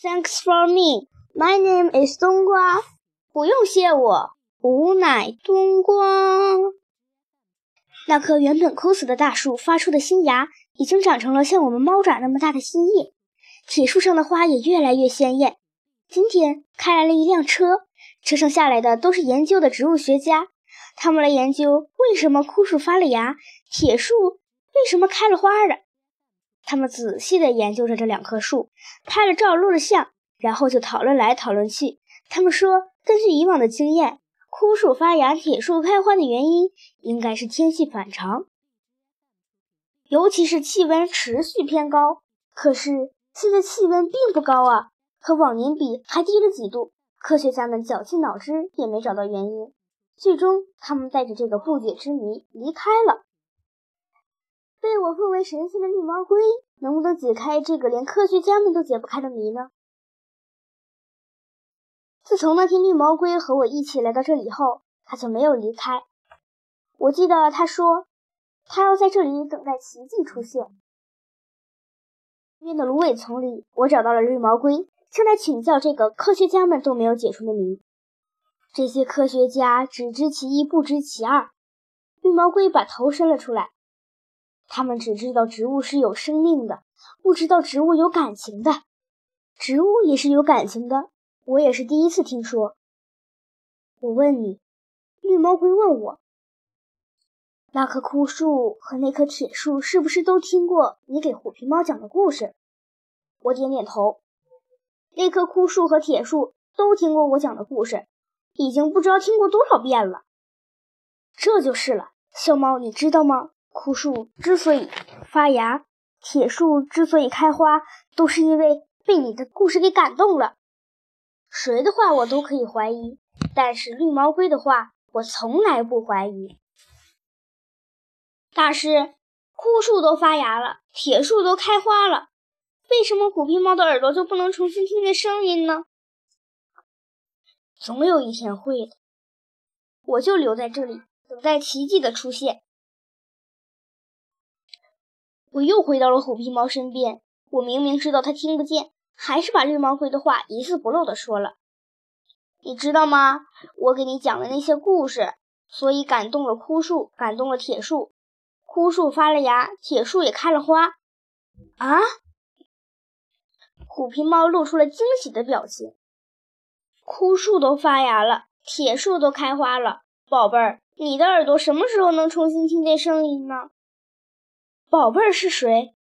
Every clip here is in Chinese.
Thanks for me. My name is 冬瓜。不用谢我，吾乃冬瓜。那棵原本枯死的大树发出的新芽，已经长成了像我们猫爪那么大的新叶。铁树上的花也越来越鲜艳。今天开来了一辆车，车上下来的都是研究的植物学家，他们来研究为什么枯树发了芽，铁树为什么开了花的。他们仔细地研究着这两棵树，拍了照，录了像，然后就讨论来讨论去。他们说，根据以往的经验，枯树发芽、铁树开花的原因应该是天气反常，尤其是气温持续偏高。可是现在气温并不高啊，和往年比还低了几度。科学家们绞尽脑汁也没找到原因，最终他们带着这个不解之谜离开了。被我奉为神仙的绿毛龟，能不能解开这个连科学家们都解不开的谜呢？自从那天绿毛龟和我一起来到这里后，它就没有离开。我记得他说，他要在这里等待奇迹出现。边的芦苇丛里，我找到了绿毛龟，正在请教这个科学家们都没有解出的谜。这些科学家只知其一，不知其二。绿毛龟把头伸了出来。他们只知道植物是有生命的，不知道植物有感情的。植物也是有感情的。我也是第一次听说。我问你，绿毛龟问我，那棵枯树和那棵铁树是不是都听过你给虎皮猫讲的故事？我点点头。那棵枯树和铁树都听过我讲的故事，已经不知道听过多少遍了。这就是了，小猫，你知道吗？枯树之所以发芽，铁树之所以开花，都是因为被你的故事给感动了。谁的话我都可以怀疑，但是绿毛龟的话我从来不怀疑。大师，枯树都发芽了，铁树都开花了，为什么虎皮猫的耳朵就不能重新听见声音呢？总有一天会的，我就留在这里等待奇迹的出现。我又回到了虎皮猫身边，我明明知道它听不见。还是把绿毛龟的话一字不漏地说了。你知道吗？我给你讲的那些故事，所以感动了枯树，感动了铁树。枯树发了芽，铁树也开了花。啊！虎皮猫露出了惊喜的表情。枯树都发芽了，铁树都开花了，宝贝儿，你的耳朵什么时候能重新听见声音呢？宝贝儿是谁？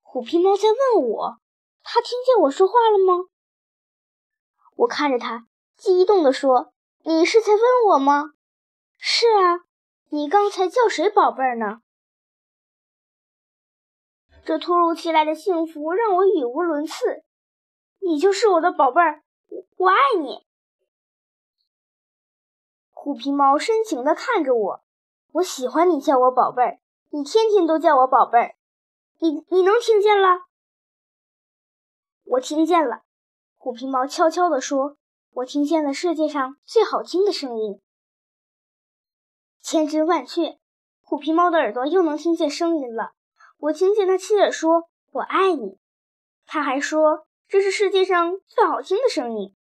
虎皮猫在问我。他听见我说话了吗？我看着他，激动地说：“你是在问我吗？”“是啊，你刚才叫谁宝贝儿呢？”这突如其来的幸福让我语无伦次。你就是我的宝贝儿，我爱你。虎皮猫深情地看着我，我喜欢你叫我宝贝儿，你天天都叫我宝贝儿，你你能听见了？我听见了，虎皮猫悄悄地说：“我听见了世界上最好听的声音。”千真万确，虎皮猫的耳朵又能听见声音了。我听见它亲耳说：“我爱你。”它还说：“这是世界上最好听的声音。”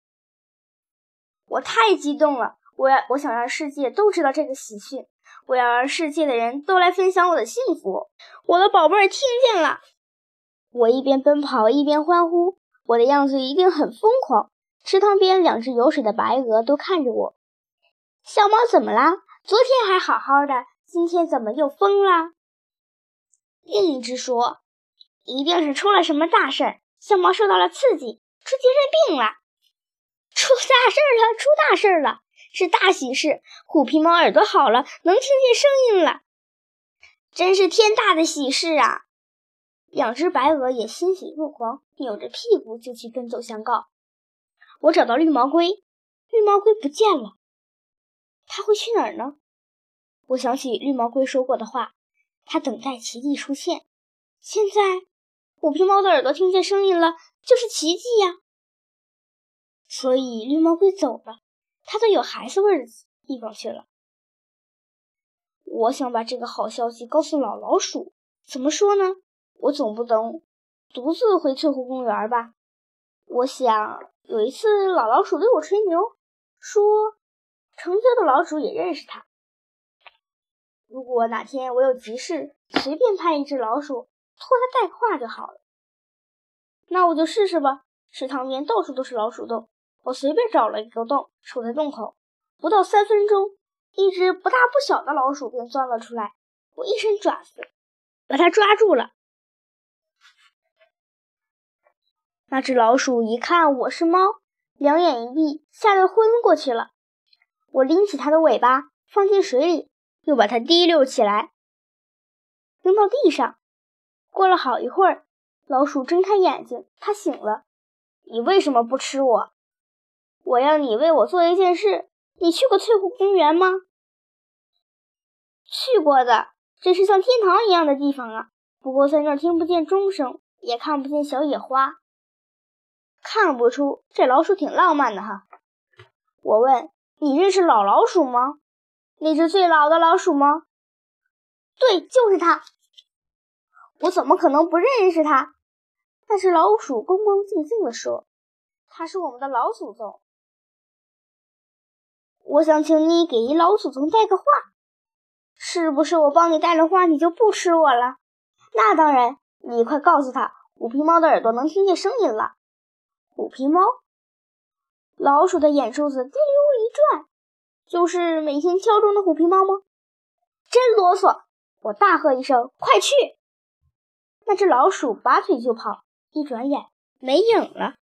我太激动了！我要，我想让世界都知道这个喜讯。我要让世界的人都来分享我的幸福。我的宝贝儿听见了。我一边奔跑一边欢呼，我的样子一定很疯狂。池塘边两只游水的白鹅都看着我。小猫怎么啦？昨天还好好的，今天怎么又疯了？另一只说：“一定是出了什么大事儿，小猫受到了刺激，出精神病了。出大事了！出大事了！是大喜事！虎皮猫耳朵好了，能听见声音了，真是天大的喜事啊！”两只白鹅也欣喜若狂，扭着屁股就去奔走相告。我找到绿毛龟，绿毛龟不见了，它会去哪儿呢？我想起绿毛龟说过的话，它等待奇迹出现。现在虎皮猫的耳朵听见声音了，就是奇迹呀。所以绿毛龟走了，他到有孩子味的地方去了。我想把这个好消息告诉老老鼠，怎么说呢？我总不能独自回翠湖公园吧？我想有一次，老老鼠对我吹牛，说成交的老鼠也认识他。如果哪天我有急事，随便派一只老鼠托他带个话就好了。那我就试试吧。池塘边到处都是老鼠洞，我随便找了一个洞，守在洞口。不到三分钟，一只不大不小的老鼠便钻了出来。我一伸爪子，把它抓住了。那只老鼠一看我是猫，两眼一闭，吓得昏过去了。我拎起它的尾巴，放进水里，又把它提溜起来，扔到地上。过了好一会儿，老鼠睁开眼睛，它醒了。你为什么不吃我？我要你为我做一件事。你去过翠湖公园吗？去过的，这是像天堂一样的地方啊。不过在那儿听不见钟声，也看不见小野花。看不出这老鼠挺浪漫的哈。我问你认识老老鼠吗？那只最老的老鼠吗？对，就是它。我怎么可能不认识它？那只老鼠恭恭敬敬地说：“他是我们的老祖宗。我想请你给老祖宗带个话，是不是？我帮你带了话，你就不吃我了？那当然，你快告诉他，虎皮猫的耳朵能听见声音了。虎皮猫，老鼠的眼珠子滴溜一转，就是每天敲钟的虎皮猫吗？真啰嗦！我大喝一声：“快去！”那只老鼠拔腿就跑。一转眼，没影了。